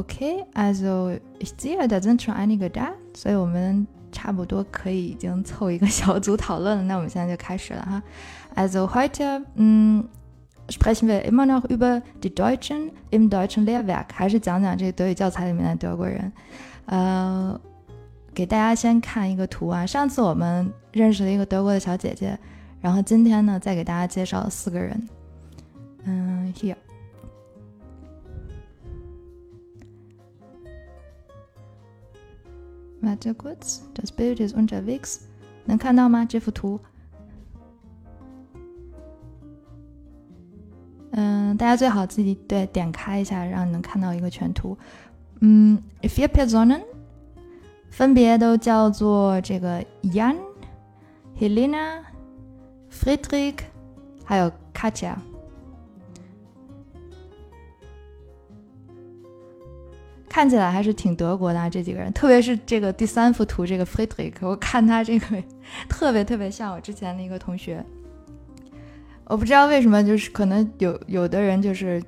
Okay，also ich sehe, da sind schon einige da，所以我们差不多可以已经凑一个小组讨论了。那我们现在就开始了哈。Also heute, mh, sprechen wir immer noch über die Deutschen im deutschen Lehrwerk，还是讲讲这个德语教材里面的德国人。呃，给大家先看一个图啊。上次我们认识了一个德国的小姐姐，然后今天呢，再给大家介绍四个人。嗯，here。Warte kurz, das Bild ist unterwegs。能看到吗？这幅图？嗯，大家最好自己对点开一下，让你能看到一个全图。嗯，vier Personen，分别都叫做这个 Jan、Helena、Friedrich，还有 Katja。 看起来还是挺德国的啊，这几个人，特别是这个第三幅图，这个 Friedrich，我看他这个 特别特别像我之前的一个同学。我不知道为什么，就是可能有有的人就是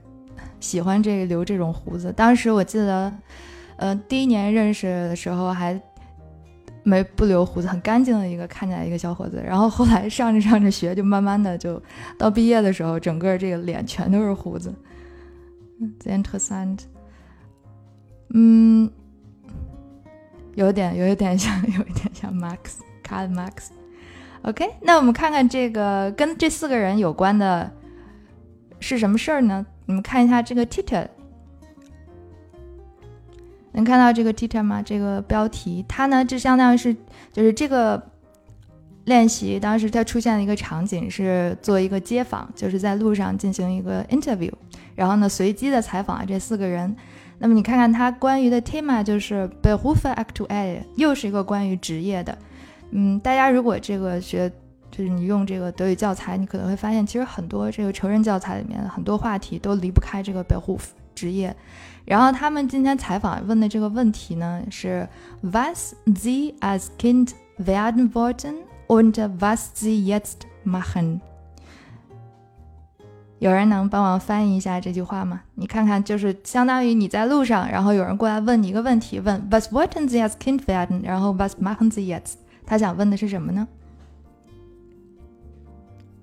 喜欢这个留这种胡子。当时我记得，呃，第一年认识的时候还没不留胡子，很干净的一个看起来一个小伙子。然后后来上着上着学，就慢慢的就到毕业的时候，整个这个脸全都是胡子。The interessant。嗯，有点，有一点像，有一点像 Max，Karl Max。OK，那我们看看这个跟这四个人有关的是什么事儿呢？你们看一下这个 title，能看到这个 title 吗？这个标题，它呢，就相当于是，就是这个练习当时它出现了一个场景，是做一个街访，就是在路上进行一个 interview，然后呢，随机的采访这四个人。那么你看看它关于的 tema 就是 Beruf aktuell，又是一个关于职业的。嗯，大家如果这个学，就是你用这个德语教材，你可能会发现，其实很多这个成人教材里面很多话题都离不开这个 Beruf 职业。然后他们今天采访问的这个问题呢是 Was Sie als Kind werden wollten und was Sie jetzt machen？有人能帮忙翻译一下这句话吗？你看看，就是相当于你在路上，然后有人过来问你一个问题，问 Was wollten Sie als Kind werden？然后 Was machen Sie jetzt？他想问的是什么呢？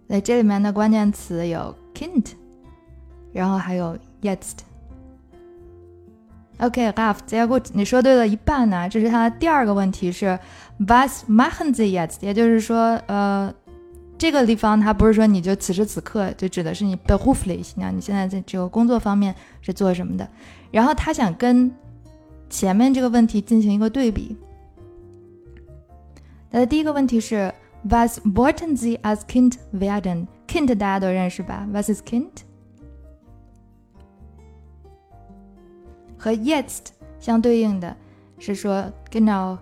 在这里面的关键词有 Kind，然后还有 jetzt。OK，Ralph，sehr gut，你说对了一半呢。这是他的第二个问题是 Was machen Sie jetzt？也就是说，呃。这个地方，它不是说你就此时此刻，就指的是你 beruflich，那你现在在这个工作方面是做什么的？然后他想跟前面这个问题进行一个对比。他的第一个问题是 Was wollten Sie as kind werden？Kind 大家都认识吧？Was is Kind？和 jetzt 相对应的是说 genau。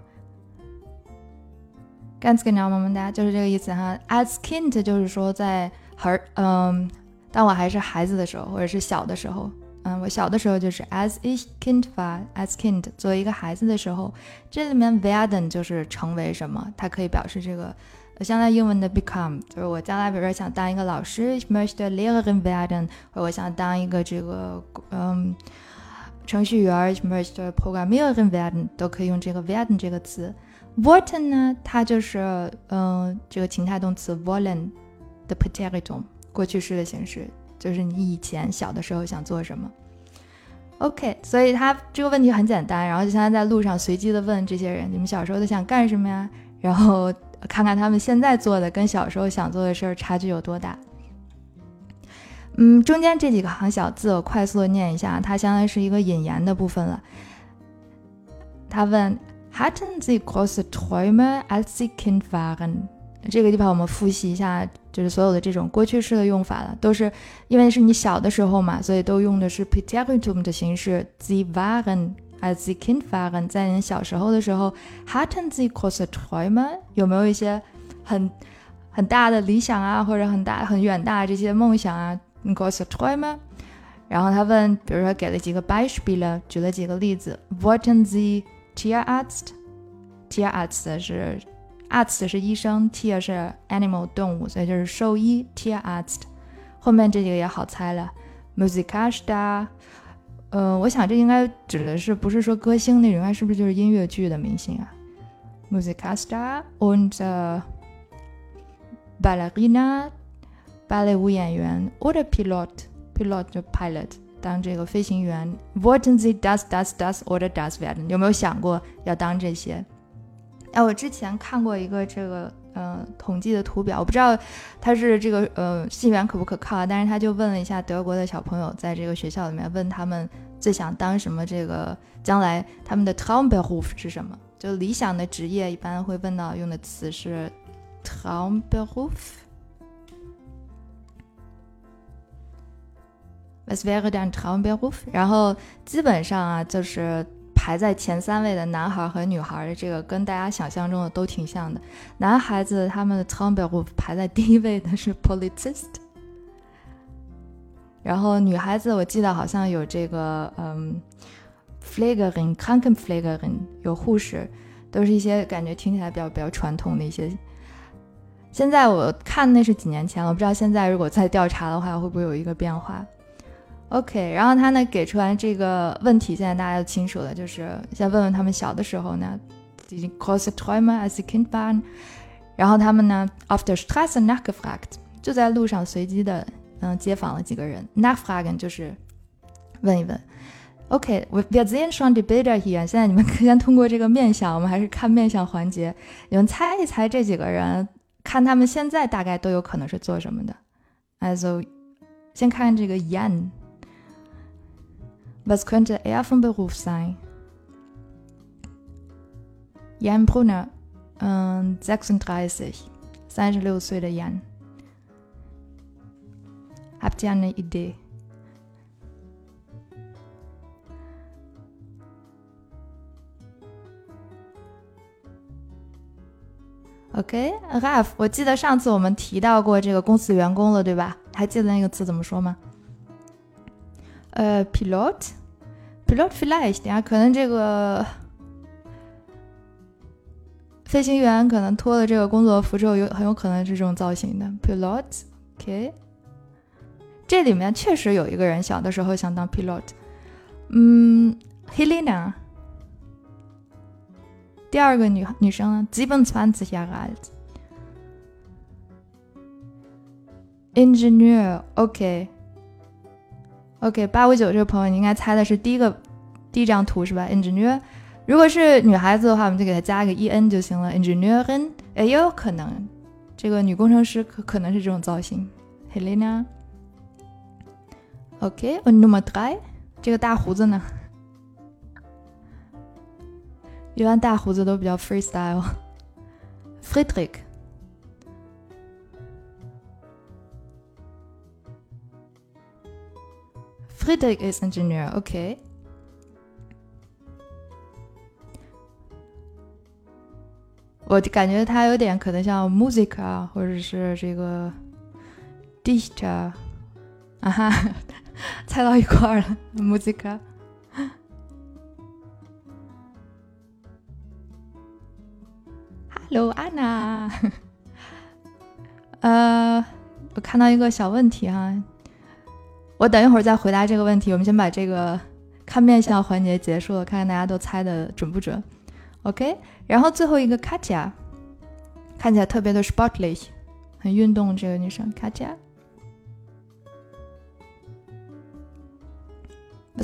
Ganz genau，萌萌哒，就是这个意思哈。As Kind 就是说在孩，嗯，当我还是孩子的时候，或者是小的时候，嗯，我小的时候就是 As ich Kind war，As Kind 作为一个孩子的时候，这里面 werden 就是成为什么，它可以表示这个，相当于英文的 become，就是我将来比如说想当一个老师 mr Lehrerin werden，或者我想当一个这个，嗯，程序员，ich möchte Programmiererin werden，都可以用这个 werden 这个词。Wollen 呢？它就是嗯，这个情态动词 wollen 的 Präteritum，过去式的形式，就是你以前小的时候想做什么。OK，所以他这个问题很简单，然后就现在在路上随机的问这些人：你们小时候都想干什么呀？然后看看他们现在做的跟小时候想做的事儿差距有多大。嗯，中间这几个行小字我快速的念一下，它相当于是一个引言的部分了。他问。Hatten Sie große Träume, als Sie Kind waren？这个地方我们复习一下，就是所有的这种过去式的用法了，都是因为是你小的时候嘛，所以都用的是 Präteritum 的形式。Sie waren, als Sie Kind waren，在你小时候的时候，Hatten Sie große Träume？有没有一些很很大的理想啊，或者很大很远大这些梦想啊？Große Träume？然后他问，比如说给了几个 Beispiele，举了几个例子。Wollten Sie Tierarzt，Tierarzt 是 Arzt 是医生，Tier 是 animal 动物，所以就是兽医。Tierarzt 后面这几个也好猜了。Musikstar，呃，我想这应该指的是不是说歌星那种，应该是不是就是音乐剧的明星啊？Musikstar und Ballerina，芭蕾舞演员，oder Pilot，Pilot 就 pilot，当这个飞行员。Wollten Sie das does does oder does werden？有没有想过要当这些？哎，我之前看过一个这个。呃，统计的图表，我不知道他是这个呃信源可不可靠啊？但是他就问了一下德国的小朋友，在这个学校里面问他们最想当什么，这个将来他们的 Traumberuf 是什么？就理想的职业，一般会问到用的词是 Traumberuf。Was wäre dein Traumberuf？然后基本上啊，就是。排在前三位的男孩和女孩的这个跟大家想象中的都挺像的。男孩子他们的 t o m b e 排在第一位的是 Polizist，然后女孩子我记得好像有这个嗯 f l a g e r i n k r a n k e n f l a g e r i n 有护士，都是一些感觉听起来比较比较传统的一些。现在我看那是几年前了，我不知道现在如果再调查的话会不会有一个变化。OK，然后他呢给出来这个问题，现在大家都清楚了，就是先问问他们小的时候呢，已经 große Träume als Kind waren，然后他们呢 auf der Straße nachgefragt，就在路上随机的嗯接访了几个人，nachfragen 就是问一问。OK，wir sehen schon die Bilder hier，现在你们先通过这个面相，我们还是看面相环节，你们猜一猜这几个人，看他们现在大概都有可能是做什么的。Also，先看这个 Yan。Was könnte er vom Beruf sein? Jan Brunner, äh, 36, 36岁的 Jan. Habt ihr eine Idee? OK，Ralph，我记得上次我们提到过这个公司员工了，对吧？还记得那个词怎么说吗？ 呃，pilot，pilot vielleicht 呀，可能这个飞行员可能脱了这个工作服之后，有很有可能是这种造型的 pilot，OK。这里面确实有一个人小的时候想当 pilot，嗯，Helena。第二个女女生呢，siebenzwanzig Jahre alt。Engineer，OK。OK，八五九这个朋友，你应该猜的是第一个第一张图是吧？Engineer，如果是女孩子的话，我们就给她加一个 en 就行了。Engineering，哎，也有可能，这个女工程师可可能是这种造型。Helena。OK，und Nummer drei，这个大胡子呢？一般大胡子都比较 freestyle。Friedrich。Friedrich is engineer. OK，我感觉他有点可能像 music 啊，或者是这个 dichter 啊哈，猜到一块儿了，music。Hello Anna，呃，我看到一个小问题哈。 我等一会儿再回答这个问题。我们先把这个看面相环节结束了，看看大家都猜的准不准。OK，然后最后一个 Katja，看起来特别的 sportly，很运动。这个女生 Katja，Was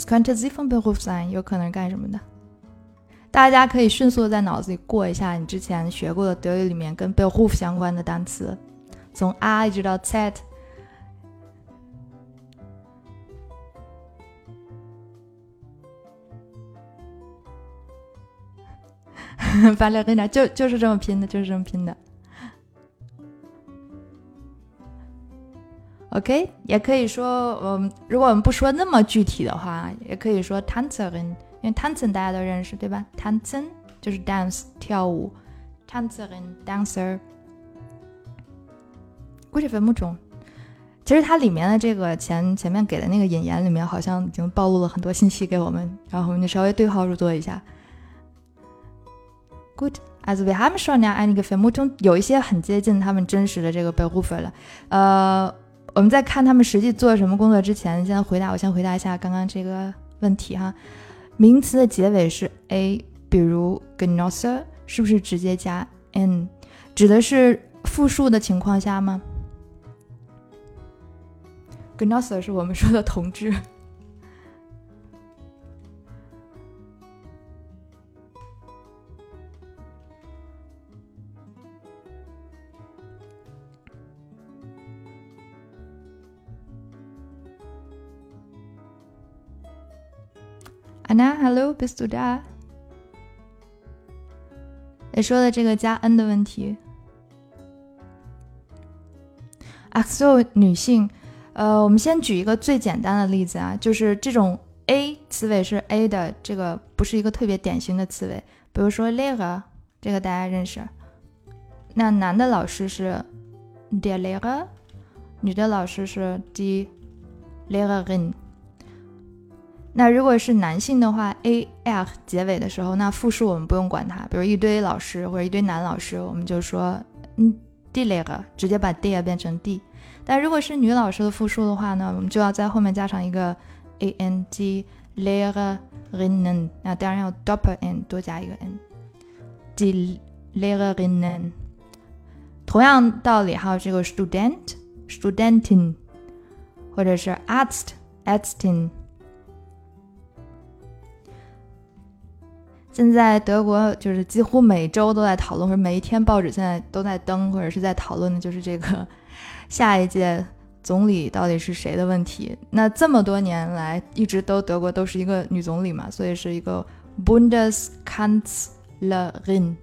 könnte sie vom Beruf sein？有可能干什么的？大家可以迅速的在脑子里过一下你之前学过的德语里面跟 Beruf 相关的单词，从 A 一直到 Z。巴列维娜就就是这么拼的，就是这么拼的。OK，也可以说，嗯，如果我们不说那么具体的话，也可以说 Tanzerin，因为 Tanzen 大家都认识，对吧？Tanzen 就是 dance 跳舞，Tanzerin dancer。估计分不中。其实它里面的这个前前面给的那个引言里面，好像已经暴露了很多信息给我们，然后我们就稍微对号入座一下。Good，as wir haben schon ja einige Vermutungen，有一些很接近他们真实的这个 Berufe 了。呃，我们在看他们实际做什么工作之前，先回答我先回答一下刚刚这个问题哈。名词的结尾是 a，比如 Genosse 是不是直接加 n？指的是复数的情况下吗？Genosse 是我们说的同志。Anna，Hello，bist du da？你说的这个加 n 的问题。啊，所有女性，呃，我们先举一个最简单的例子啊，就是这种 a 词尾是 a 的，这个不是一个特别典型的词尾。比如说 Lehrer，这个大家认识。那男的老师是 der Lehrer，女的老师是 die Lehrerin。那如果是男性的话，a l 结尾的时候，那复数我们不用管它，比如一堆老师或者一堆男老师，我们就说嗯 d l e r 直接把 d 变成 d。但如果是女老师的复数的话呢，我们就要在后面加上一个 a n g Lehrerinnen，那当然要 doppel n 多加一个 n，die Lehrerinnen。同样道理，还有这个 student Studentin，或者是 Arzt Arztin。现在德国就是几乎每周都在讨论，或者每一天报纸现在都在登，或者是在讨论的就是这个 下一届总理到底是谁的问题。那这么多年来一直都德国都是一个女总理嘛，所以是一个 Bundeskanzlerin。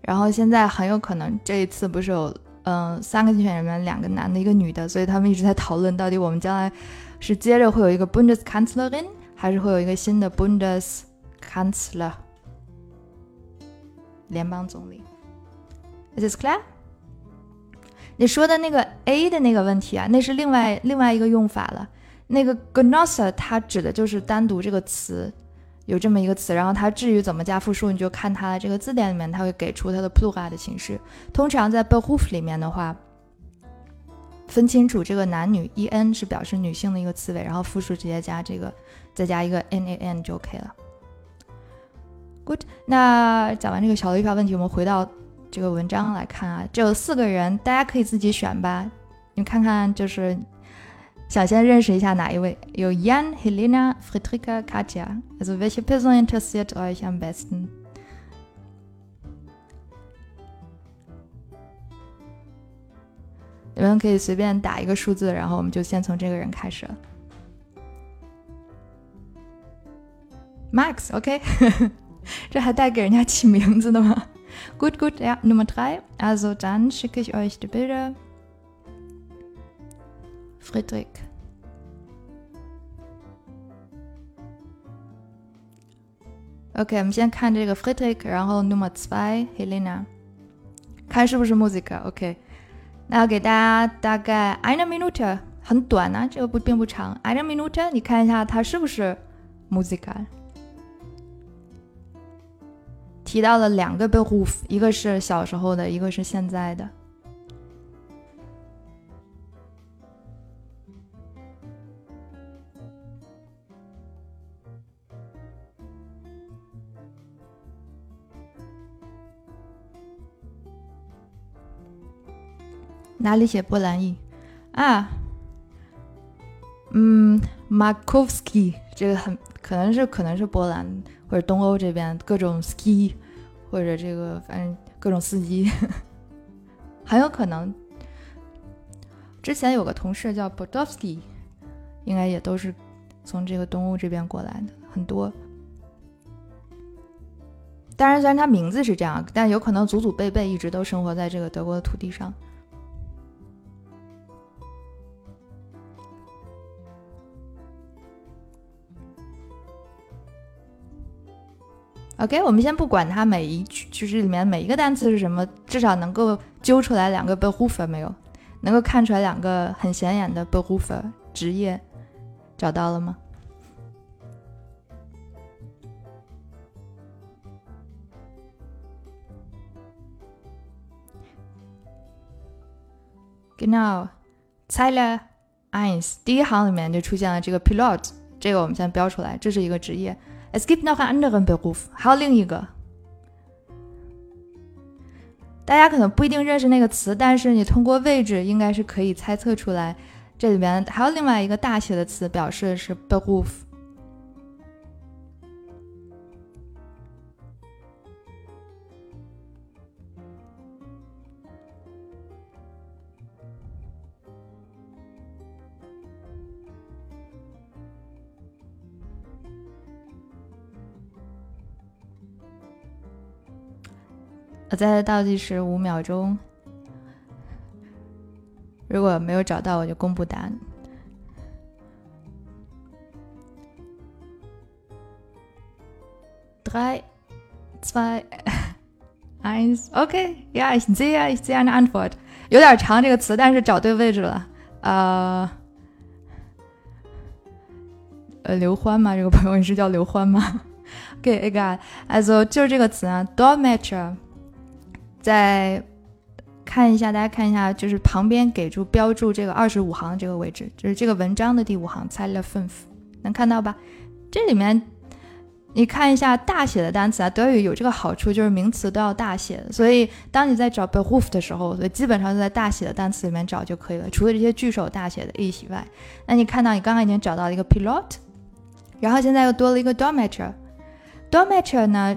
然后现在很有可能这一次不是有嗯三个竞选人员，两个男的，一个女的，所以他们一直在讨论到底我们将来是接着会有一个 Bundeskanzlerin。还是会有一个新的 Bundeskanzler，联邦总理。Is this clear？你说的那个 a 的那个问题啊，那是另外另外一个用法了。那个 Genosse 它指的就是单独这个词，有这么一个词，然后它至于怎么加复数，你就看它的这个字典里面，它会给出它的 Plural 的形式。通常在 Beruf 里面的话。分清楚这个男女，e n 是表示女性的一个词尾，然后复数直接加这个，再加一个 n a n 就 OK 了。Good，那讲完这个小的语法问题，我们回到这个文章来看啊，这有四个人，大家可以自己选吧。你看看，就是想先认识一下哪一位？有 Jan、Helena、Friedrich、Katja，also welche Person interessiert euch am besten？你们可以随便打一个数字，然后我们就先从这个人开始了。Max，OK，这还带给人家起名字的吗？Good, good, ja, Nummer drei. Also dann schicke ich euch die Bilder. Friedrich. OK，我们先看这个 Friedrich，然后 Nummer zwei Helena，看是不是 Musiker？OK。 那给大家大概 eine Minute，很短呢，这个不并不长。eine Minute，你看一下它是不是 musical？提到了两个 Beruf，一个是小时候的，一个是现在的。哪里写波兰语啊？嗯，Markowski 这个很可能是可能是波兰或者东欧这边各种 ski 或者这个反正各种司机，很有可能。之前有个同事叫 Bodovsky，应该也都是从这个东欧这边过来的很多。当然，虽然他名字是这样，但有可能祖祖辈辈一直都生活在这个德国的土地上。OK，我们先不管它每一句就是里面每一个单词是什么，至少能够揪出来两个 Beruf 没有？能够看出来两个很显眼的 Beruf 职业，找到了吗？Genau，Zeile eins，第一行里面就出现了这个 Pilot，这个我们先标出来，这是一个职业。Es gibt noch einen anderen Beruf，还有另一个。大家可能不一定认识那个词，但是你通过位置应该是可以猜测出来，这里面还有另外一个大写的词，表示的是 Beruf。我再倒计时五秒钟，如果没有找到，我就公布答案。Drei, zwei, eins. Okay, ja, ich sehe, ich sehe eine Antwort. 有点长这个词，但是找对位置了。呃，呃，刘欢吗？这个朋友你是叫刘欢吗？Okay, egal. Also 就是这个词啊，Dolmetscher。再看一下，大家看一下，就是旁边给出标注这个二十五行这个位置，就是这个文章的第五行 z e i l e fünf，能看到吧？这里面你看一下大写的单词啊，德语有这个好处，就是名词都要大写的，所以当你在找 Beruf 的时候，所以基本上就在大写的单词里面找就可以了，除了这些句首大写的 e 以外。那你看到你刚刚已经找到了一个 Pilot，然后现在又多了一个 Dolmetscher，Dolmetscher 呢？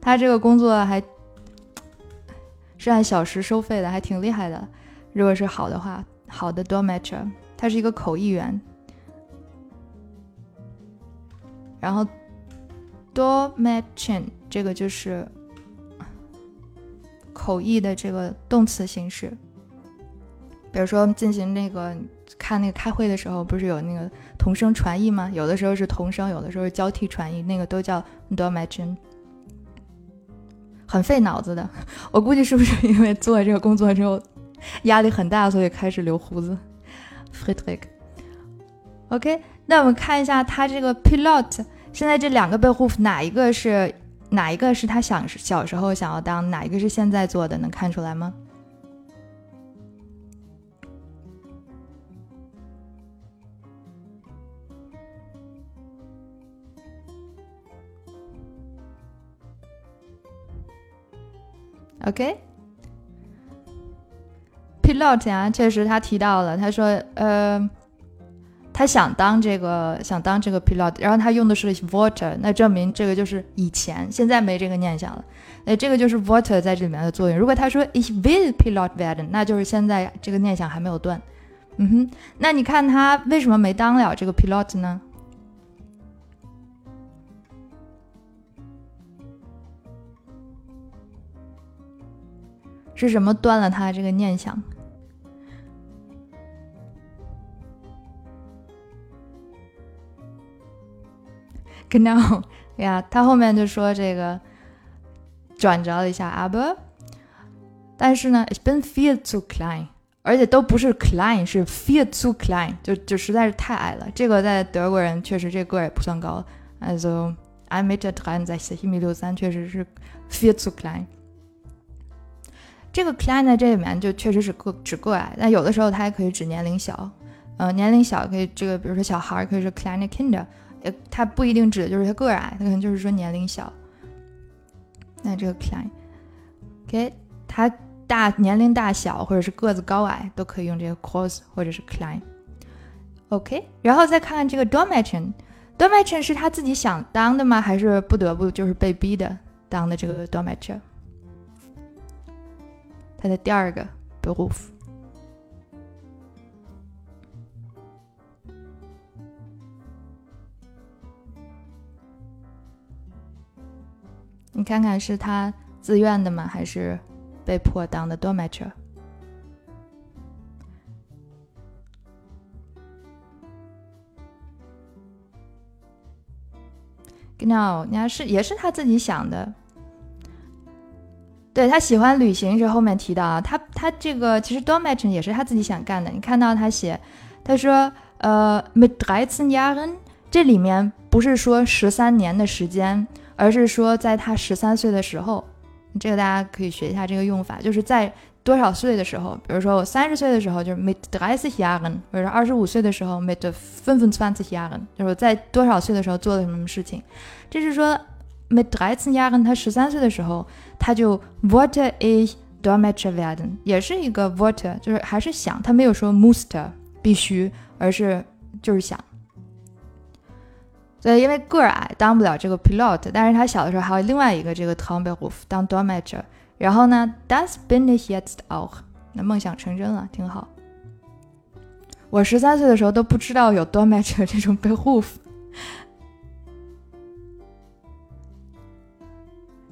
他这个工作还是按小时收费的，还挺厉害的。如果是好的话，好的 Dolmetscher，他是一个口译员。然后 Dolmetschen 这个就是口译的这个动词形式。比如说进行那个看那个开会的时候，不是有那个同声传译吗？有的时候是同声，有的时候是交替传译，那个都叫 Dolmetschen。很费脑子的，我估计是不是因为做这个工作之后压力很大，所以开始留胡子。Friedrich，OK，那我们看一下他这个 pilot，现在这两个被护肤哪一个是哪一个是他想小时候想要当，哪一个是现在做的，能看出来吗？？OK，pilot 呀，确实他提到了，他说，呃，他想当这个，想当这个 pilot，然后他用的是 water，那证明这个就是以前，现在没这个念想了，那，这个就是 water 在这里面的作用。如果他说 ich will pilot werden，那就是现在这个念想还没有断。嗯哼，那你看他为什么没当了这个 pilot 呢？是什么断了他这个念想？Genau，呀，他后面就说这个转折了一下，aber，但是呢，ich bin viel zu klein，而且都不是 klein，是 viel zu klein，就就实在是太矮了。这个在德国人确实这个儿也不算高，also ein Meter dreiundsechzig，一米六三，确实是 viel zu klein。这个 klein 在这里面就确实是个指个矮，但有的时候它也可以指年龄小，呃，年龄小可以这个，比如说小孩可以说 kleine Kinder，呃，它不一定指的就是他个矮，它可能就是说年龄小。那这个 klein，OK，它大年龄大小或者是个子高矮都可以用这个 cause 或者是 klein，OK，然后再看看这个 Dolmetschen，Dolmetschen 是他自己想当的吗？还是不得不就是被逼的当的这个 Dolmetscher？他的第二个 beruf。你看看是他自愿的吗？还是被迫当的 d o m a t e r 你好，你是也是他自己想的。对他喜欢旅行是后面提到啊，他他这个其实 Dolmetschen 也是他自己想干的。你看到他写，他说呃，mit dreizehn Jahren，这里面不是说十三年的时间，而是说在他十三岁的时候。这个大家可以学一下这个用法，就是在多少岁的时候，比如说我三十岁的时候就是 mit dreißig Jahren，或者二十五岁的时候 mit fünfundzwanzig Jahren，就是在多少岁的时候做了什么事情。这是说 mit dreizehn Jahren，他十三岁的时候。他就 wollte ich Dolmetscher werden，也是一个 wollte，就是还是想，他没有说 musste 必须，而是就是想。所以因为个儿矮，当不了这个 pilot，但是他小的时候还有另外一个这个 Traumberuf 当 Dolmetscher，然后呢，das bin ich jetzt auch，那梦想成真了，挺好。我十三岁的时候都不知道有 Dolmetscher 这种 Beruf。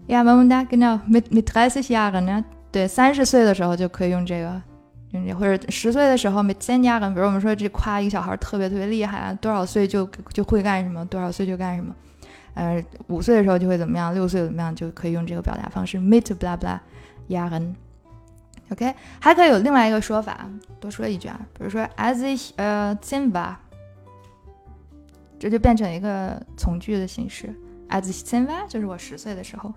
Ja, momentan genau mit mit dreißig Jahren，对，三十岁的时候就可以用这个，用这或者十岁的时候 mitsen yaman 比如我们说这夸一个小孩特别特别厉害啊，多少岁就就会干什么，多少岁就干什么，呃，五岁的时候就会怎么样，六岁怎么样，就可以用这个表达方式 mit bla bla Jahren。OK，还可以有另外一个说法，多说一句啊，比如说 as ich 呃 zehn war，这就变成一个从句的形式，as ich zehn war 就是我十岁的时候。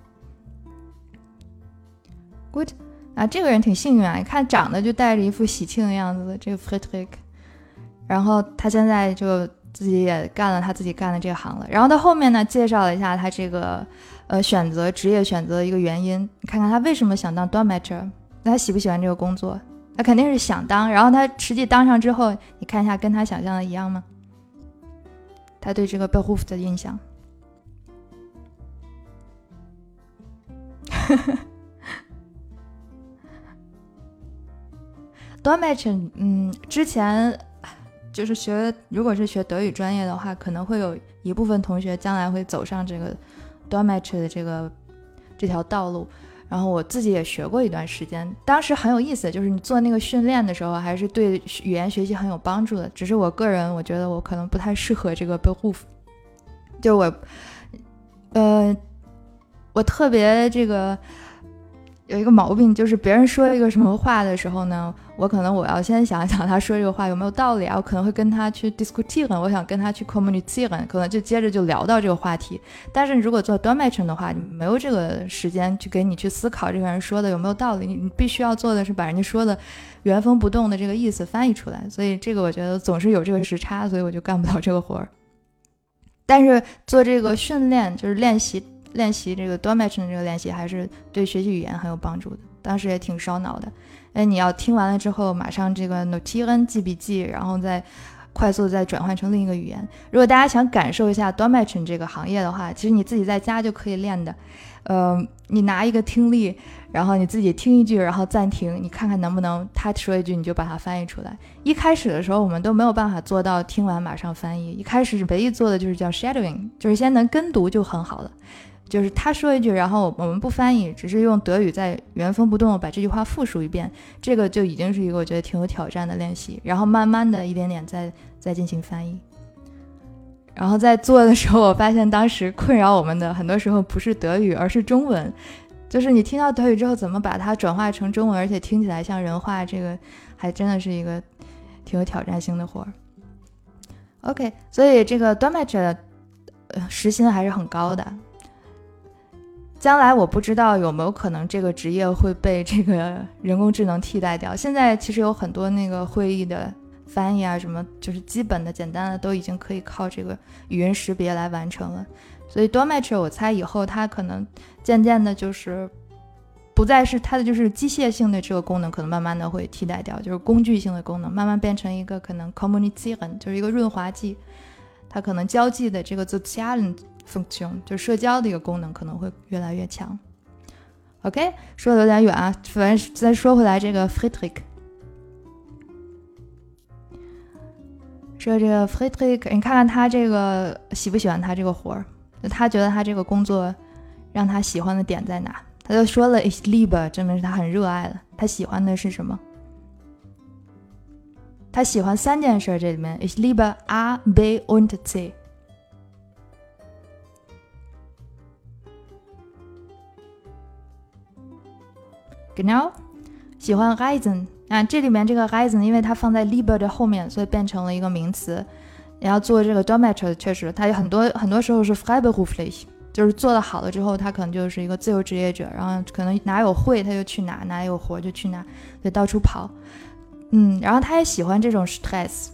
Good，啊，这个人挺幸运啊！你看长得就带着一副喜庆的样子的，这个 Frederick，然后他现在就自己也干了他自己干的这行了。然后他后面呢，介绍了一下他这个呃选择职业选择的一个原因。你看看他为什么想当 d o m a t e r 那他喜不喜欢这个工作？他肯定是想当。然后他实际当上之后，你看一下跟他想象的一样吗？他对这个 Beruf 的印象。Dolmetschen，嗯，之前就是学，如果是学德语专业的话，可能会有一部分同学将来会走上这个 Dolmetsch 的这个这条道路。然后我自己也学过一段时间，当时很有意思，就是你做那个训练的时候，还是对语言学习很有帮助的。只是我个人，我觉得我可能不太适合这个 Beruf，就我，呃，我特别这个。有一个毛病，就是别人说一个什么话的时候呢，我可能我要先想想他说这个话有没有道理啊，我可能会跟他去 discutir，我想跟他去 communicate，可能就接着就聊到这个话题。但是如果做 d o m a t i o n 的话，你没有这个时间去给你去思考这个人说的有没有道理，你你必须要做的是把人家说的原封不动的这个意思翻译出来。所以这个我觉得总是有这个时差，所以我就干不了这个活儿。但是做这个训练就是练习。练习这个 d o m a t i o n 这个练习还是对学习语言很有帮助的。当时也挺烧脑的，哎，你要听完了之后马上这个 notieren 记笔记，然后再快速再转换成另一个语言。如果大家想感受一下 d o m a t i o n 这个行业的话，其实你自己在家就可以练的。呃，你拿一个听力，然后你自己听一句，然后暂停，你看看能不能他说一句你就把它翻译出来。一开始的时候我们都没有办法做到听完马上翻译，一开始唯一做的就是叫 shadowing，就是先能跟读就很好了。就是他说一句，然后我们不翻译，只是用德语在原封不动的把这句话复述一遍，这个就已经是一个我觉得挺有挑战的练习。然后慢慢的一点点再再进行翻译。然后在做的时候，我发现当时困扰我们的很多时候不是德语，而是中文。就是你听到德语之后，怎么把它转化成中文，而且听起来像人话，这个还真的是一个挺有挑战性的活儿。OK，所以这个 d o m a t c h 时薪还是很高的。将来我不知道有没有可能这个职业会被这个人工智能替代掉。现在其实有很多那个会议的翻译啊，什么就是基本的、简单的都已经可以靠这个语音识别来完成了。所以 d o m a t r 我猜以后它可能渐渐的，就是不再是它的就是机械性的这个功能，可能慢慢的会替代掉，就是工具性的功能慢慢变成一个可能 communication，就是一个润滑剂，它可能交际的这个 social。Function 就社交的一个功能可能会越来越强。OK，说的有点远啊，反正再说回来，这个 Friedrich，说这个 Friedrich，你看看他这个喜不喜欢他这个活儿？他觉得他这个工作让他喜欢的点在哪？他就说了 ich liebe，证明是他很热爱了。他喜欢的是什么？他喜欢三件事，这里面 ich liebe A, B und C。genau，喜欢 reisen 啊，这里面这个 reisen 因为它放在 lieber 的后面，所以变成了一个名词。然后做这个 Dolmetscher，确实，他有很多很多时候是 freiberuflich，就是做的好了之后，他可能就是一个自由职业者，然后可能哪有会他就去哪，哪有活就去哪，就到处跑。嗯，然后他也喜欢这种 stress。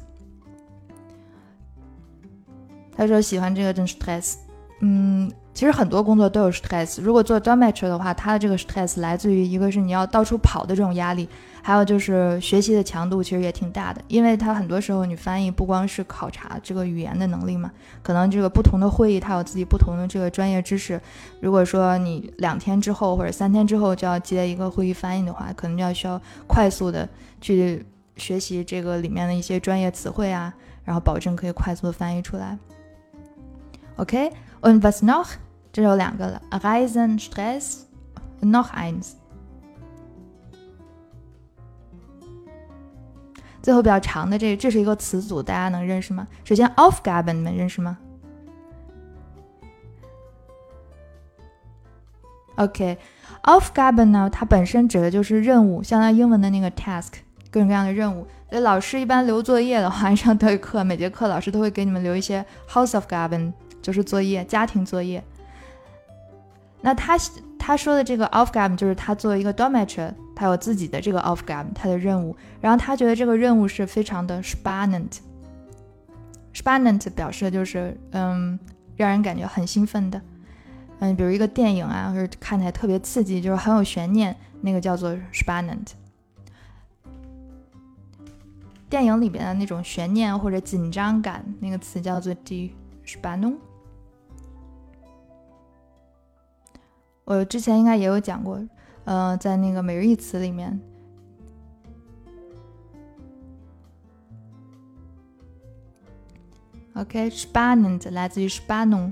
他说喜欢这个真 stress。嗯。其实很多工作都有 stress。如果做 d o m a t r 的话，它的这个 stress 来自于一个是你要到处跑的这种压力，还有就是学习的强度其实也挺大的。因为它很多时候你翻译不光是考察这个语言的能力嘛，可能这个不同的会议它有自己不同的这个专业知识。如果说你两天之后或者三天之后就要接一个会议翻译的话，可能就要需要快速的去学习这个里面的一些专业词汇啊，然后保证可以快速的翻译出来。OK，und was noch？这有两个了，Reisen Stress，noch eins。最后比较长的这，这是一个词组，大家能认识吗？首先，Aufgaben 你们认识吗？OK，Aufgaben 呢，它本身指的就是任务，相当于英文的那个 task，各种各样的任务。所以老师一般留作业的话，上德语课每节课老师都会给你们留一些 Hausaufgaben，就是作业，家庭作业。那他他说的这个 Aufgaben 就是他作为一个 Dolmetscher，他有自己的这个 Aufgaben，他的任务。然后他觉得这个任务是非常的 spannend。spannend 表示的就是嗯，让人感觉很兴奋的。嗯，比如一个电影啊，或者看起来特别刺激，就是很有悬念，那个叫做 spannend。电影里边的那种悬念或者紧张感，那个词叫做 die Spannung。我之前应该也有讲过，呃，在那个每日一词里面，OK，spannend 来自于 spann，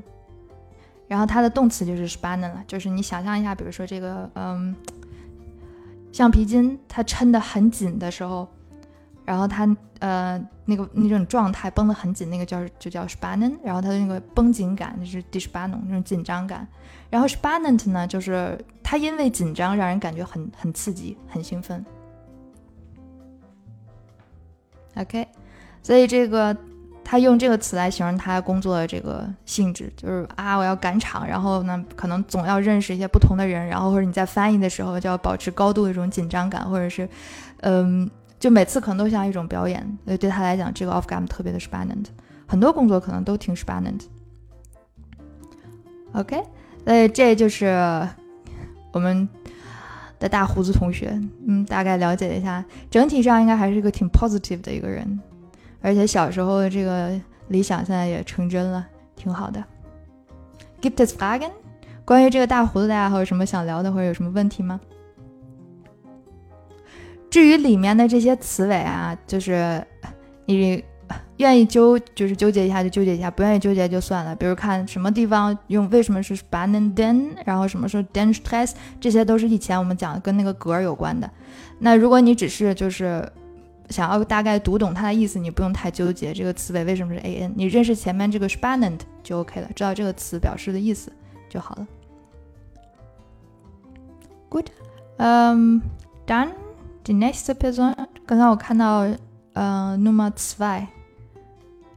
然后它的动词就是 spannen 了，就是你想象一下，比如说这个，嗯，橡皮筋它抻的很紧的时候。然后它呃那个那种状态绷得很紧，那个叫就叫 spannen。然后它的那个绷紧感就是 d i s p a n n u n 那种紧张感。然后 spannend 呢，就是它因为紧张让人感觉很很刺激、很兴奋。OK，所以这个他用这个词来形容他工作的这个性质，就是啊我要赶场，然后呢可能总要认识一些不同的人，然后或者你在翻译的时候就要保持高度的这种紧张感，或者是嗯。就每次可能都像一种表演，所以对他来讲，这个 Aufgaben 特别的 spannend，很多工作可能都挺 spannend。OK，所以这就是我们的大胡子同学，嗯，大概了解一下，整体上应该还是一个挺 positive 的一个人，而且小时候的这个理想现在也成真了，挺好的。Gibt es Fragen？关于这个大胡子，大家还有什么想聊的，或者有什么问题吗？至于里面的这些词尾啊，就是你 愿意纠，就是纠结一下就纠结一下，不愿意纠结就算了。比如看什么地方用为什么是 spannen den，然后什么是 den stress，这些都是以前我们讲的跟那个格有关的。那如果你只是就是想要大概读懂它的意思，你不用太纠结这个词尾为什么是 an，你认识前面这个 spannen 就 OK 了，知道这个词表示的意思就好了。Good，嗯，done。The next person，刚刚我看到，呃，Number two，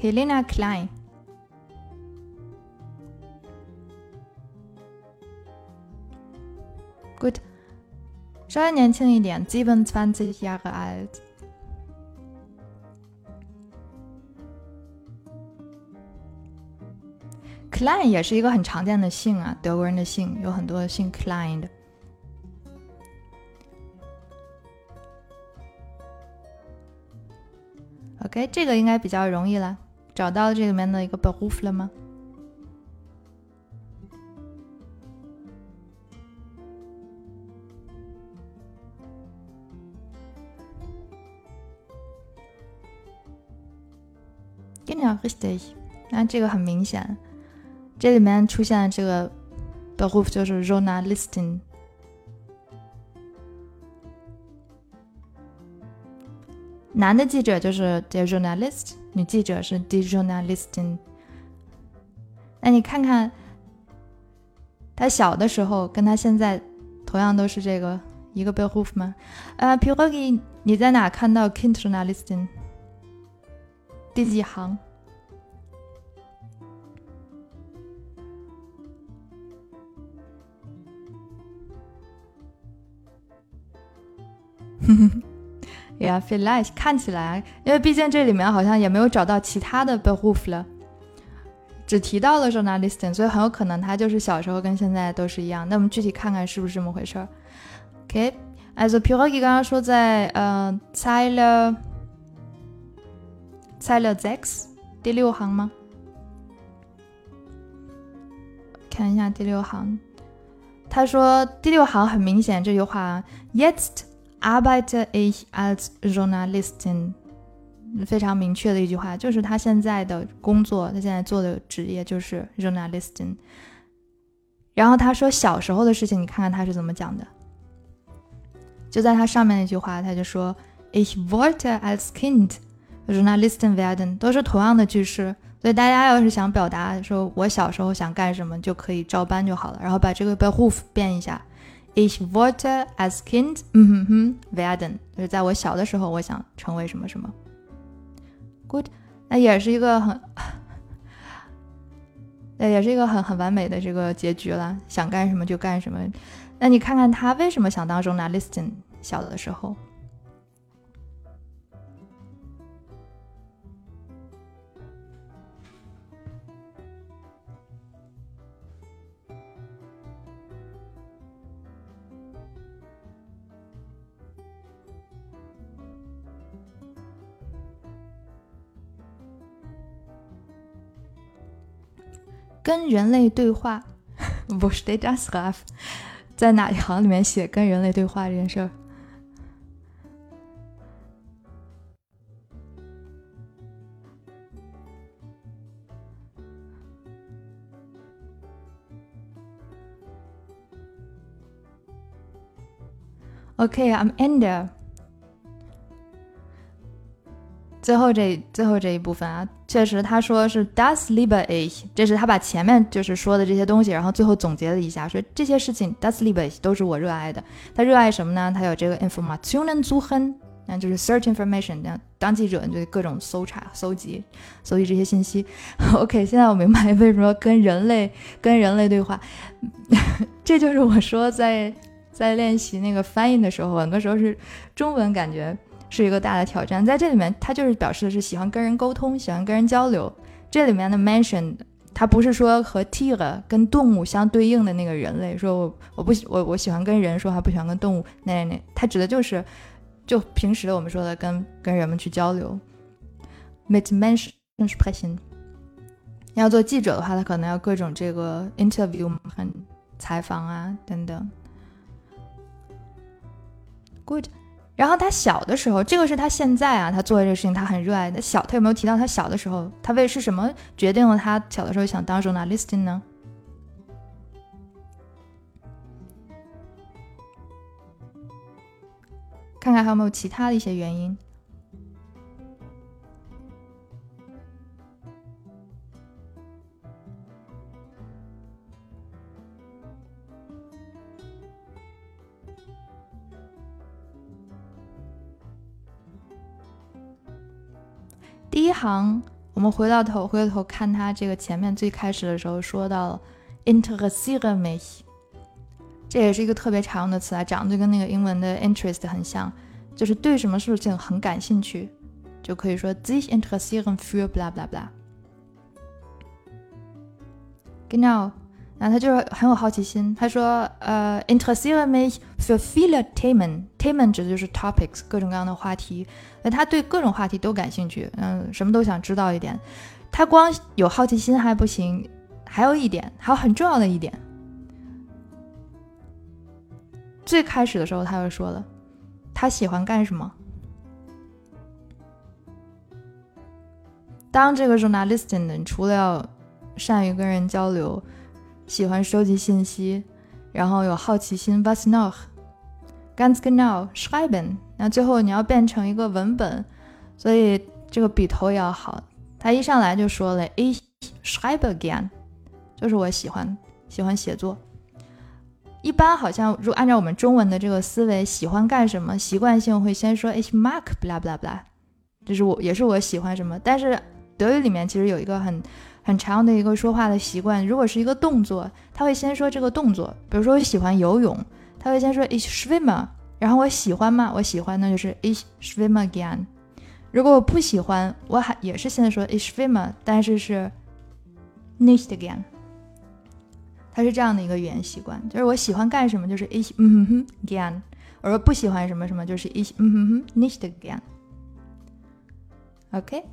？Helena Klein。good，稍微年轻一点，27 Jahre alt。Klein 也是一个很常见的姓啊，德国人的姓有很多姓 Klein 的。OK，这个应该比较容易了，找到这里面的一个 beruf 了吗？genau，richtig，那这个很明显，这里面出现的这个 beruf 就是 Rona Listing。男的记者就是 der Journalist，女记者是 die Journalistin。那你看看，他小的时候跟他现在同样都是这个一个 Beruf 吗？呃 p i r o g i 你在哪看到 Kind Journalistin？第几行哼哼 Yeah, feel like 看起来，因为毕竟这里面好像也没有找到其他的 Beruf 了，只提到了 Journalistin，所以很有可能他就是小时候跟现在都是一样。那我们具体看看是不是这么回事儿？OK，also p i r o g i 刚刚说在呃 Zeile Zeile six 第六行吗？看一下第六行，他说第六行很明显这句话，Jetzt。Arbeite ich als Journalistin，非常明确的一句话，就是他现在的工作，他现在做的职业就是 Journalistin。然后他说小时候的事情，你看看他是怎么讲的。就在他上面那句话，他就说 Ich wollte als Kind Journalistin werden，都是同样的句式。所以大家要是想表达说我小时候想干什么，就可以照搬就好了。然后把这个 b e h o o f 变一下。Ich wollte als Kind 嗯哼哼 werden，就是在我小的时候，我想成为什么什么。Good，那也是一个很，那也是一个很很完美的这个结局了。想干什么就干什么。那你看看他为什么想当中的 listen 小的时候。跟人类对话，不是在哪一行里面写跟人类对话这件事儿？OK，I'm Ender.。最后这最后这一部分啊，确实他说是 das liebe ich，这是他把前面就是说的这些东西，然后最后总结了一下，说这些事情 das liebe ich 都是我热爱的。他热爱什么呢？他有这个 informationen suchen，那就是 search information，那当记者就各种搜查、搜集、搜集这些信息。OK，现在我明白为什么跟人类跟人类对话，这就是我说在在练习那个翻译的时候，很多时候是中文感觉。是一个大的挑战，在这里面，他就是表示的是喜欢跟人沟通，喜欢跟人交流。这里面的 mention，他不是说和 tier 跟动物相对应的那个人类，说我我不喜我我喜欢跟人说话，不喜欢跟动物。那那，他指的就是就平时我们说的跟跟人们去交流。mit Menschen sprechen。要做记者的话，他可能要各种这个 interview，很采访啊等等。Good。然后他小的时候，这个是他现在啊，他做的这个事情，他很热爱的。小，他有没有提到他小的时候，他为是什么决定了他小的时候想当 journalist 呢？看看还有没有其他的一些原因。第一行，我们回到头，回头看他这个前面最开始的时候说到了 interessiere mich，这也是一个特别常用的词啊，长得就跟那个英文的 interest 很像，就是对什么事情很感兴趣，就可以说 sich interessieren für blah blah blah。Genau。然后他就是很有好奇心。他说：“呃，interessiere mich für viele Themen。Themen 指的就是 topics，各种各样的话题。那他对各种话题都感兴趣，嗯，什么都想知道一点。他光有好奇心还不行，还有一点，还有很重要的一点。最开始的时候他就说了，他喜欢干什么？当这个 journalist 除了要善于跟人交流，喜欢收集信息，然后有好奇心，was noch？ganz genau schreiben。那最后你要变成一个文本，所以这个笔头也要好。他一上来就说了，ich schreibe gern，就是我喜欢喜欢写作。一般好像如按照我们中文的这个思维，喜欢干什么，习惯性会先说 ich mag bla bla bla，这是我也是我喜欢什么。但是德语里面其实有一个很很长的一个说话的习惯，如果是一个动作，他会先说这个动作。比如说我喜欢游泳，他会先说 ich schwimme，然后我喜欢吗？我喜欢，那就是 ich schwimme gern。如果我不喜欢，我还也是现在说 ich schwimme，但是是 nicht gern。它是这样的一个语言习惯，就是我喜欢干什么，就是 ich 嗯哼哼 gern；我说不喜欢什么什么，就是 ich 嗯哼哼 nicht gern。OK，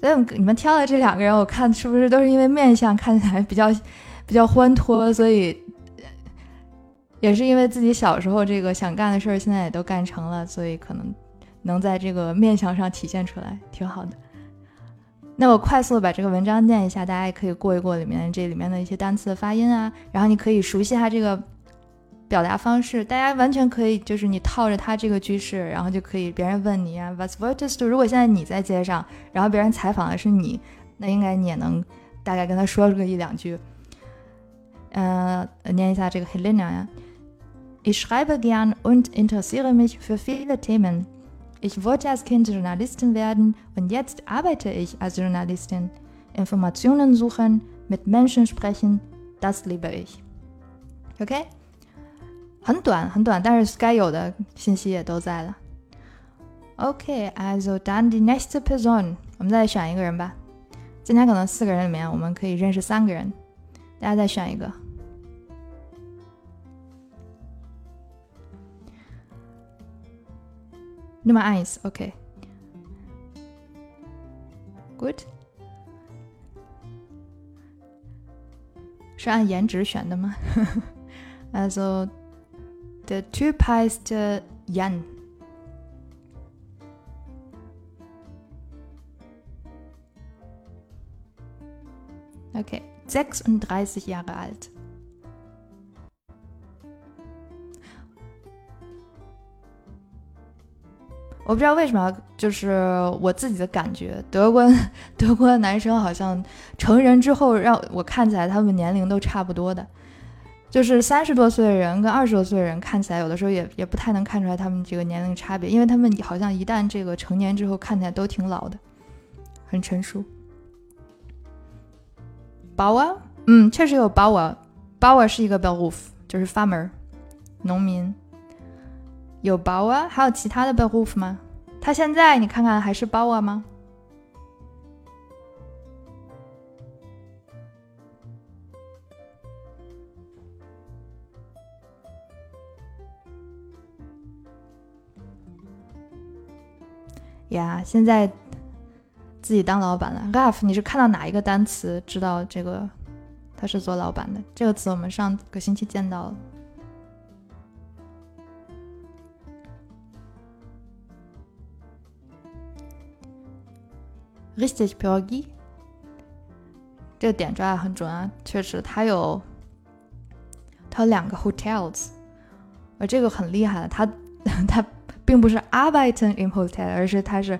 所以你们挑的这两个人，我看是不是都是因为面相看起来比较 比较欢脱，所以也是因为自己小时候这个想干的事儿，现在也都干成了，所以可能。能在这个面相上体现出来，挺好的。那我快速把这个文章念一下，大家也可以过一过里面这里面的一些单词的发音啊，然后你可以熟悉一下这个表达方式。大家完全可以，就是你套着它这个句式，然后就可以别人问你啊，What's what to？如果现在你在街上，然后别人采访的是你，那应该你也能大概跟他说个一两句。嗯，念一下这个 Helena 呀，Ich schreibe gern und interessiere mich für viele Themen. Ich wollte als Kind Journalistin werden und jetzt arbeite ich als Journalistin. Informationen suchen, mit Menschen sprechen, das liebe ich. OK， 很短很短，但是该有的信息也都在了。OK，also dann die nächste Person，我们再选一个人吧。今天可能四个人里面，我们可以认识三个人，大家再选一个。Nummer eins, okay. Gut. 是按颜值选的吗？Also der Typ heißt Jan. Okay, 36 Jahre alt. 我不知道为什么，就是我自己的感觉，德国 德国的男生好像成人之后，让我看起来他们年龄都差不多的，就是三十多岁的人跟二十多岁的人看起来，有的时候也也不太能看出来他们这个年龄差别，因为他们好像一旦这个成年之后，看起来都挺老的，很成熟。Bauer，嗯，确实有 Bauer，Bauer 是一个 Beruf，就是 farmer，农民。有 Bauer，，还有其他的 beruf 吗？他现在你看看还是 Bauer 吗？呀，现在自己当老板了。Raf，你是看到哪一个单词知道这个他是做老板的？这个词我们上个星期见到了。Richtig, Pierogi。这个点抓的很准啊，确实，它有，它有两个 hotels，而这个很厉害的，它 它并不是 arbeiten im Hotel，而是它是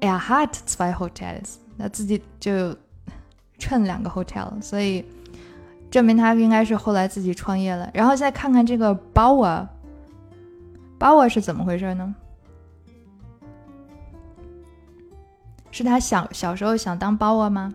er hat zwei Hotels，那自己就趁两个 hotel，所以证明他应该是后来自己创业了。然后再看看这个 Bauer，Bauer 是怎么回事呢？是他想小时候想当包啊吗？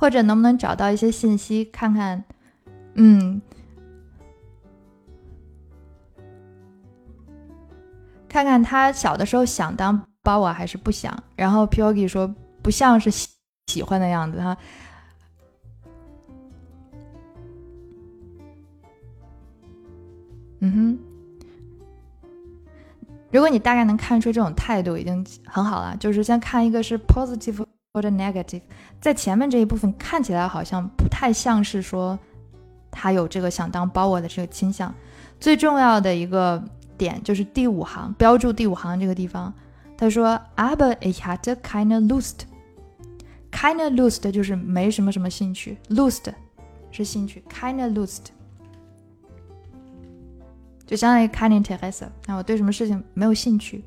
或者能不能找到一些信息，看看，嗯。看看他小的时候想当包娃还是不想，然后 p o g i 说不像是喜喜欢的样子哈。嗯哼，如果你大概能看出这种态度，已经很好了。就是先看一个是 positive 或者 negative，在前面这一部分看起来好像不太像是说他有这个想当 Bauer 的这个倾向。最重要的一个点就是第五行标注第五行这个地方，他说 Aber ich hatte keine Lust。Keine Lust 就是没什么什么兴趣，Lust 是兴趣，Kinda Lust 就相当于 Keine Interesse。那我对什么事情没有兴趣？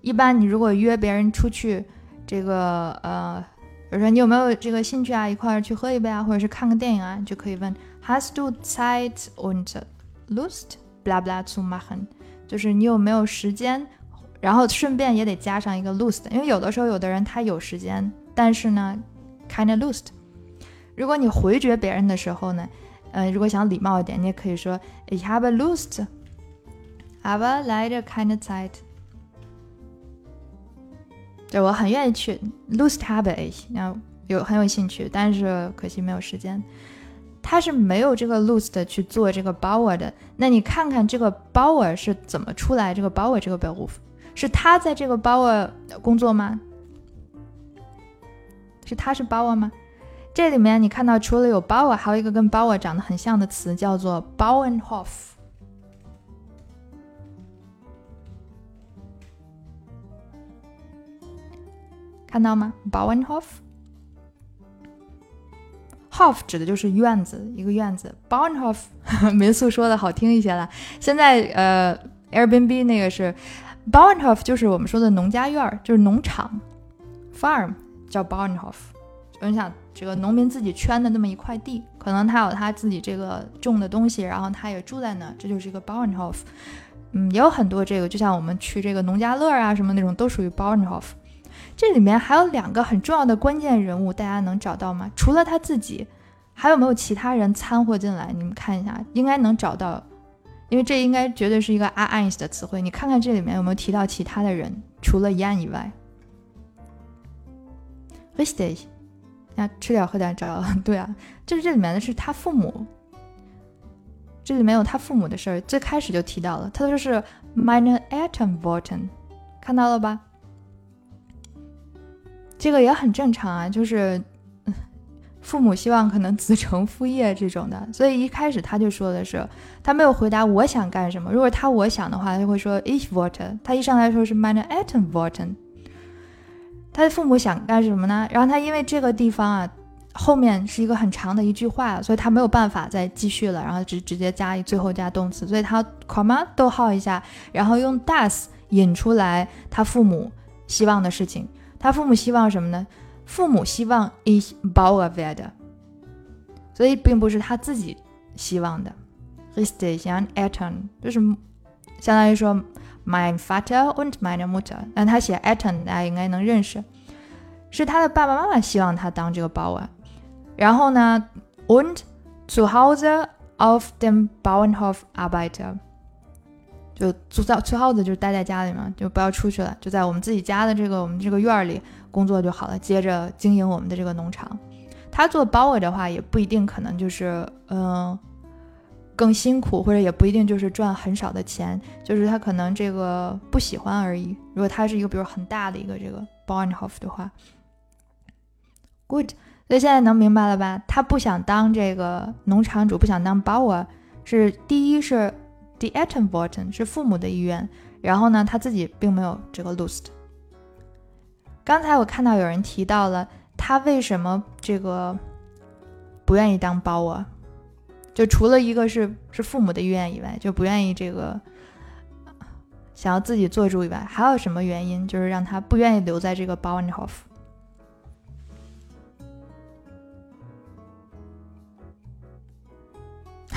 一般你如果约别人出去，这个呃，比如说你有没有这个兴趣啊，一块儿去喝一杯啊，或者是看个电影啊，就可以问 Hast du Zeit und Lust，bla bla zu machen，就是你有没有时间？然后顺便也得加上一个 Lust，因为有的时候有的人他有时间，但是呢，Kind of Lust。如果你回绝别人的时候呢，呃，如果想礼貌一点，你也可以说 Ich habe Lust，aber leider keine Zeit。对我很愿意去，Lust habe ich，然后有很有兴趣，但是可惜没有时间。他是没有这个 lose 的去做这个 Bauer 的。那你看看这个 Bauer 是怎么出来这个 Bauer 这个 Beruf。是他在这个 Bauer 工作吗？是他是 Bauer 吗？这里面你看到除了有 Bauer，还有一个跟 Bauer 长得很像的词，叫做 Bauernhof。看到吗？Bauernhof，Hof 指的就是院子，一个院子。Bauernhof 民宿说的好听一些了。现在呃，Airbnb 那个是。Bauernhof 就是我们说的农家院儿，就是农场，farm 叫 Bauernhof。你想，这个农民自己圈的那么一块地，可能他有他自己这个种的东西，然后他也住在那，这就是一个 Bauernhof。嗯，也有很多这个，就像我们去这个农家乐啊什么那种，都属于 Bauernhof。这里面还有两个很重要的关键人物，大家能找到吗？除了他自己，还有没有其他人掺和进来？你们看一下，应该能找到。因为这应该绝对是一个 a i n s 的词汇，你看看这里面有没有提到其他的人，除了 Yan 以外。Richtig，那吃点喝点找到了，对啊，就是这里面的是他父母，这里面有他父母的事儿，最开始就提到了，他说是 Meine Eltern wollten，看到了吧？这个也很正常啊，就是。父母希望可能子承父业这种的，所以一开始他就说的是，他没有回答我想干什么。如果他我想的话，他就会说 ich wollte。他一上来说是 meine Eltern wollten。他的父母想干什么呢？然后他因为这个地方啊，后面是一个很长的一句话，所以他没有办法再继续了，然后直直接加一最后加动词，所以他 comma 逗号一下，然后用 das 引出来他父母希望的事情。他父母希望什么呢？父母希望 ich baue werde，所以并不是他自己希望的。Richtig, an Eltern 就是相当于说 mein Vater und meine Mutter，但他写 Eltern 大家应该能认识，是他的爸爸妈妈希望他当这个 Bauer。然后呢，und zu Hause auf dem Bauernhof arbeite， 就租在 zu Hause 就是待在家里嘛，就不要出去了，就在我们自己家的这个我们这个院儿里。工作就好了，接着经营我们的这个农场。他做包围的话，也不一定可能就是嗯更辛苦，或者也不一定就是赚很少的钱，就是他可能这个不喜欢而已。如果他是一个比如很大的一个这个 barnhof 的话，Good，所以现在能明白了吧？他不想当这个农场主，不想当 Bauer，是第一是 the e t o n b o r t o n 是父母的意愿，然后呢，他自己并没有这个 Lust。刚才我看到有人提到了他为什么这个不愿意当包啊？就除了一个是是父母的意愿以外，就不愿意这个想要自己做主以外，还有什么原因？就是让他不愿意留在这个包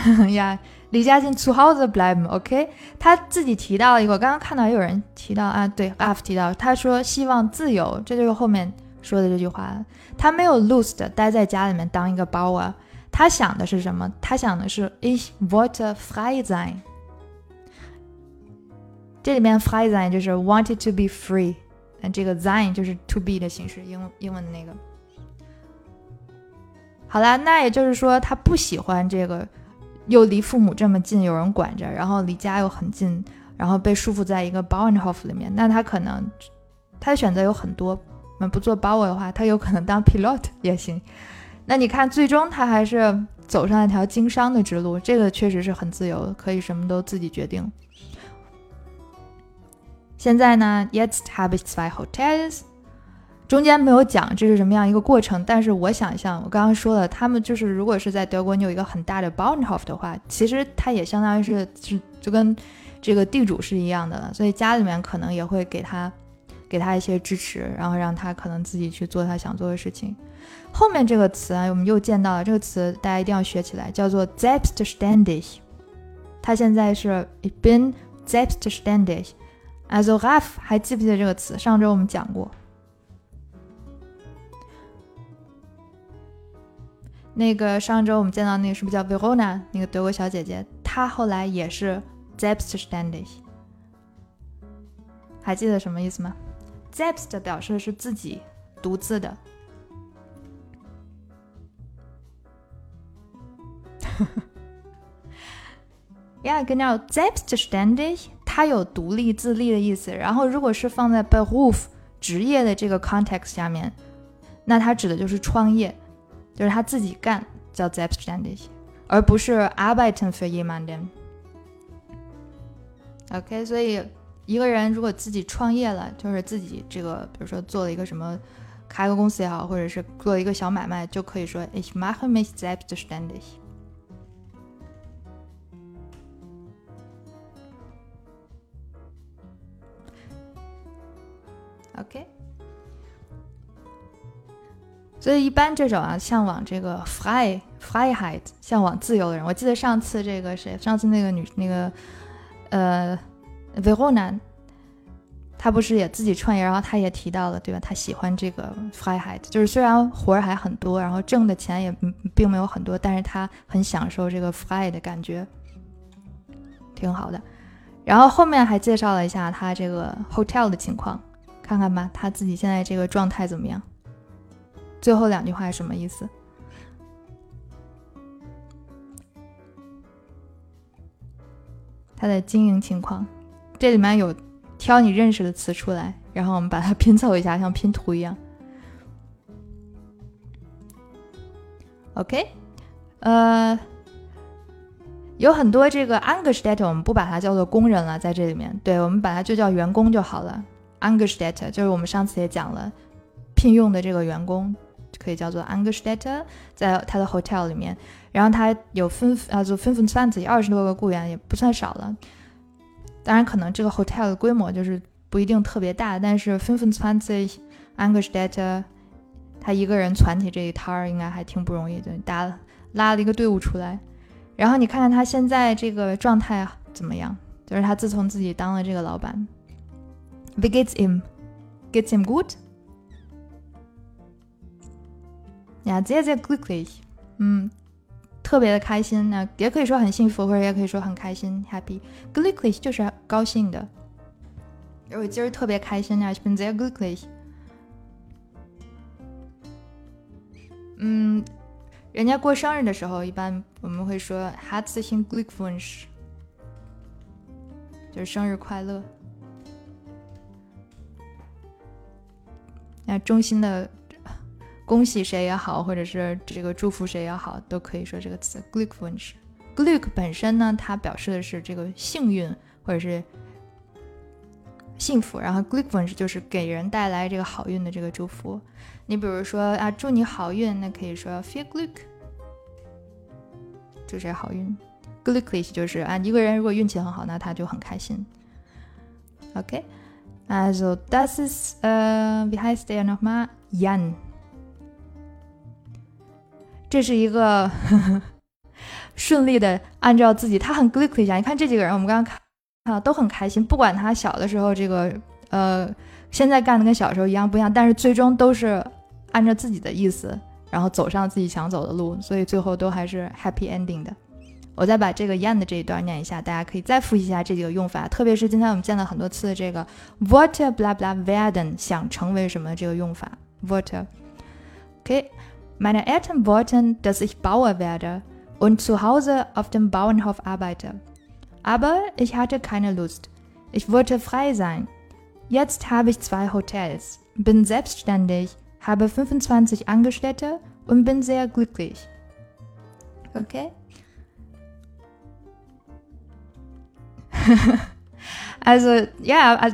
呀。李佳欣 to how the blame，OK？他自己提到一个，刚刚看到也有人提到啊，对，F 提到，他说希望自由，这就是后面说的这句话。他没有 lose 的待在家里面当一个包啊，他想的是什么？他想的是 ich wollte frei sein。这里面 frei sein 就是 wanted to be free，那这个 sein 就是 to be 的形式，英英文的那个。好啦，那也就是说他不喜欢这个。又离父母这么近，有人管着，然后离家又很近，然后被束缚在一个 Bauernhof 里面，那他可能他的选择有很多。那不做 Bauer 的话，他有可能当 pilot 也行。那你看，最终他还是走上了一条经商的之路，这个确实是很自由，可以什么都自己决定。现在呢，Jetzt habe ich zwei Hotels。中间没有讲这是什么样一个过程，但是我想象，我刚刚说了，他们就是如果是在德国，你有一个很大的 b o u n h o f 的话，其实它也相当于是是就跟这个地主是一样的了，所以家里面可能也会给他给他一些支持，然后让他可能自己去做他想做的事情。后面这个词啊，我们又见到了这个词，大家一定要学起来，叫做 selbstständig。他现在是 ich bin s e p s t s t a n d i s h。a s o Ralf 还记不记得这个词？上周我们讲过。那个上周我们见到那个是不是叫 Verona 那个德国小姐姐？她后来也是 selbstständig，还记得什么意思吗？Zepest 表示的是自己、独自的。Ja, genau, selbstständig，它有独立、自立的意思。然后，如果是放在 Beruf 职业的这个 context 下面，那它指的就是创业。就是他自己干叫 selbstständig，而不是 arbeiten für jemanden。OK，所以一个人如果自己创业了，就是自己这个，比如说做了一个什么，开个公司也好，或者是做一个小买卖，就可以说 ich mache mich selbstständig。OK。所以一般这种啊，向往这个 fly freiheit，向往自由的人，我记得上次这个谁，上次那个女那个呃 Verona，她不是也自己创业，然后她也提到了，对吧？她喜欢这个 freiheit，就是虽然活儿还很多，然后挣的钱也并没有很多，但是她很享受这个 fly 的感觉，挺好的。然后后面还介绍了一下她这个 hotel 的情况，看看吧，她自己现在这个状态怎么样？最后两句话是什么意思？它的经营情况，这里面有挑你认识的词出来，然后我们把它拼凑一下，像拼图一样。OK，呃，有很多这个 Angestellte，我们不把它叫做工人了，在这里面，对我们把它就叫员工就好了。Angestellte 就是我们上次也讲了，聘用的这个员工。可以叫做 Angestellte，在他的 hotel 里面，然后他有分啊，就分分三子，二十多个雇员也不算少了。当然，可能这个 hotel 的规模就是不一定特别大，但是分分三子 Angestellte，他一个人攒起这一摊儿，应该还挺不容易的，搭拉了一个队伍出来。然后你看看他现在这个状态怎么样？就是他自从自己当了这个老板，we geht's ihm？Geht's ihm gut？呀，sehr sehr glücklich，嗯，特别的开心呢，也可以说很幸福，或者也可以说很开心，happy。glücklich 就是高兴的。我今儿特别开心呀，ich bin sehr glücklich。嗯，人家过生日的时候，一般我们会说 herzlichen Glückwunsch，就是生日快乐。那衷心的。恭喜谁也好，或者是这个祝福谁也好，都可以说这个词 Glückwunsch。Glück 本身呢，它表示的是这个幸运或者是幸福，然后 Glückwunsch 就是给人带来这个好运的这个祝福。你比如说啊，祝你好运，那可以说 viel Glück，祝谁好运。Glücklich 就是啊，一个人如果运气很好，那他就很开心。OK，also das ist äh wie heißt der nochmal Jan。这是一个 顺利的，按照自己，他很 glücklich 下。你看这几个人，我们刚刚看啊，都很开心。不管他小的时候这个，呃，现在干的跟小时候一样不一样，但是最终都是按照自己的意思，然后走上自己想走的路，所以最后都还是 happy ending 的。我再把这个 Yan 的这一段念一下，大家可以再复习一下这几个用法，特别是今天我们见了很多次的这个 water blah blah werden 想成为什么这个用法 water，OK。Meine Eltern wollten, dass ich Bauer werde. und zu Hause auf dem Bauernhof arbeite. Aber ich hatte keine Lust. Ich wollte frei sein. Jetzt habe ich zwei Hotels, bin selbstständig, habe 25 Angestellte und bin sehr glücklich. Okay? also, ja,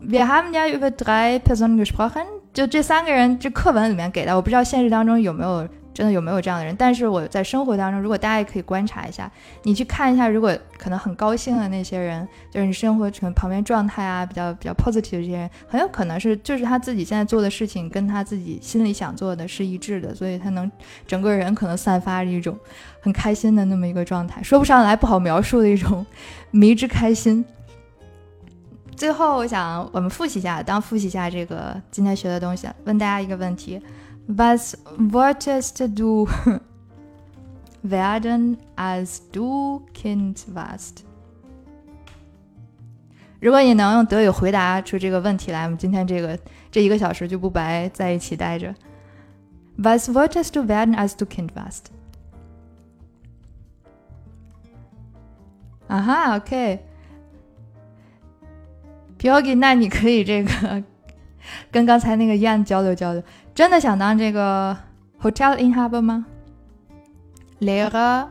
wir haben ja über drei Personen gesprochen，就这三个人，这课文里面给的，我不知道现实当中有没有真的有没有这样的人？但是我在生活当中，如果大家也可以观察一下，你去看一下，如果可能很高兴的那些人，就是你生活可能旁边状态啊比较比较 positive 的这些人，很有可能是就是他自己现在做的事情跟他自己心里想做的是一致的，所以他能整个人可能散发着一种很开心的那么一个状态，说不上来，不好描述的一种 迷之开心。最后，我想我们复习一下，当复习一下这个今天学的东西，问大家一个问题。Was wolltest du werden, als du Kind warst？如果你能用德语回答出这个问题来，我们今天这个这一个小时就不白在一起待着。Was wolltest du werden, als du Kind warst？啊哈，OK。Piogi，那你可以这个 跟刚才那个 Yan 交流交流。真的想当这个 hotel inhaber 吗？Lehrer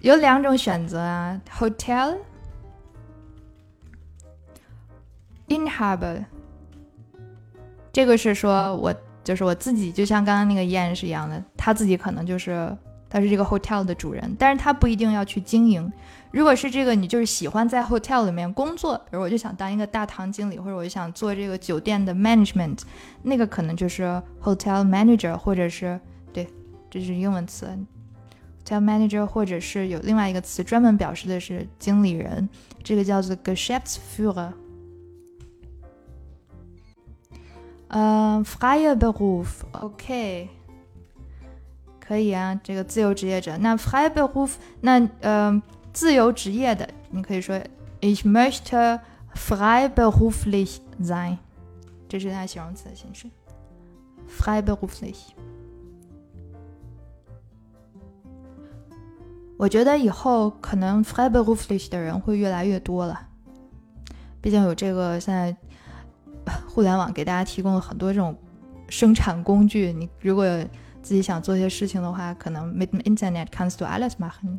有两种选择啊，hotel inhaber，这个是说我就是我自己，就像刚刚那个 Yan 是一样的，他自己可能就是他是这个 hotel 的主人，但是他不一定要去经营。如果是这个，你就是喜欢在 hotel 里面工作，比如我就想当一个大堂经理，或者我就想做这个酒店的 management，那个可能就是 hotel manager，或者是对，这是英文词，hotel manager，或者是有另外一个词专门表示的是经理人，这个叫做 Geschäftsführer。呃，freie Beruf，OK，可以啊，这个自由职业者。那 freiberuf 那呃。自由职业的，你可以说 Ich möchte freiberuflich sein，这是它形容词的形式。freiberuflich。我觉得以后可能 freiberuflich 的人会越来越多了，毕竟有这个现在互联网给大家提供了很多这种生产工具。你如果自己想做些事情的话，可能 m i t internet comes to alles machen。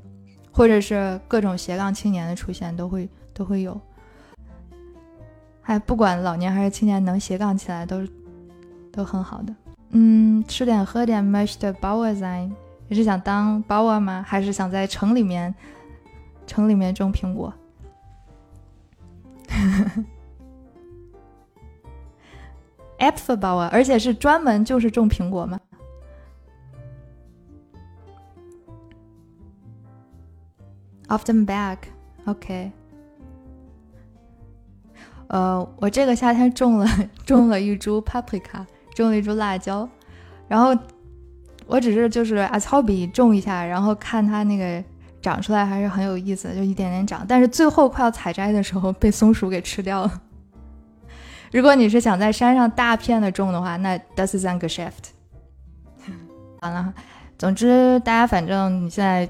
或者是各种斜杠青年的出现都会都会有，还不管老年还是青年能斜杠起来都都很好的。嗯，吃点喝点，möchte Bauer sein，你是想当 Bauer 吗？还是想在城里面城里面种苹果？Apfelbauer，而且是专门就是种苹果吗？Off them back，OK。呃，我这个夏天种了种了一株 paprika，种了一株辣椒，然后我只是就是 as hobby 种一下，然后看它那个长出来还是很有意思，就一点点长。但是最后快要采摘的时候被松鼠给吃掉了。如果你是想在山上大片的种的话，那 das ist ein Geschäft。完了，总之大家反正你现在。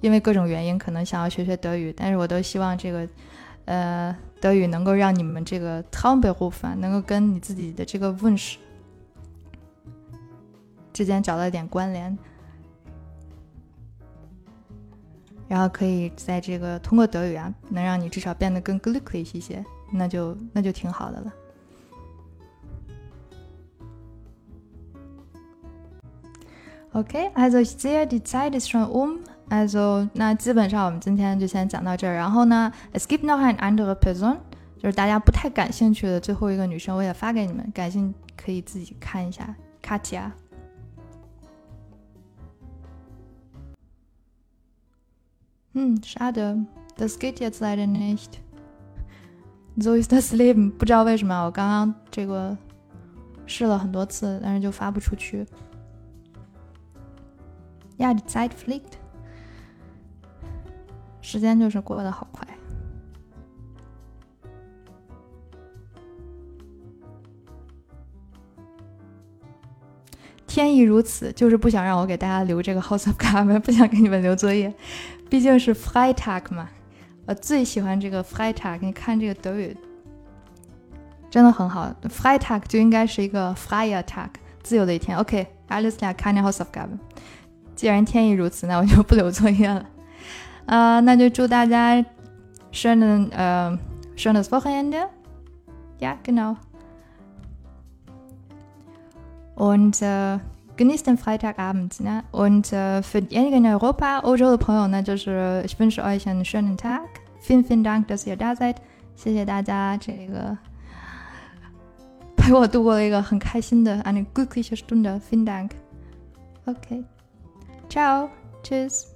因为各种原因，可能想要学学德语，但是我都希望这个，呃，德语能够让你们这个 t o m b e r u f 能够跟你自己的这个 w u n s h 之间找到点关联，然后可以在这个通过德语啊，能让你至少变得更 glücklich 一些，那就那就挺好的了。Okay，also ich sehe, die Zeit ist schon um. Also，那基本上我们今天就先讲到这儿。然后呢，es gibt noch eine andere Person，就是大家不太感兴趣的最后一个女生，我也发给你们，感兴趣可以自己看一下。Katja。嗯，schade，das geht jetzt leider nicht。So ist das Leben。不知道为什么，我刚刚这个试了很多次，但是就发不出去。Ja, die Zeit fliegt。时间就是过得好快。天意如此，就是不想让我给大家留这个 house of gab，不想给你们留作业。毕竟是 Freitag 嘛，我最喜欢这个 Freitag。你看这个德语，真的很好。Freitag 就应该是一个 Freier Tag，自由的一天。OK，alles klar, keine Hausaufgabe。既然天意如此，那我就不留作业了。啊，那就祝大家 schönen 呃 schönes Wochenende。Ja, genau. Und äh, genießt den Freitagabend. Ne? Und äh, für diejenigen in Europa, Ojo Ponyo, ne, ich wünsche euch einen schönen Tag. Vielen, vielen Dank, dass ihr da seid. 谢谢大家这个陪我度过了一个很开心的 eine glückliche Stunde. Vielen Dank. Okay. Ciao. Tschüss.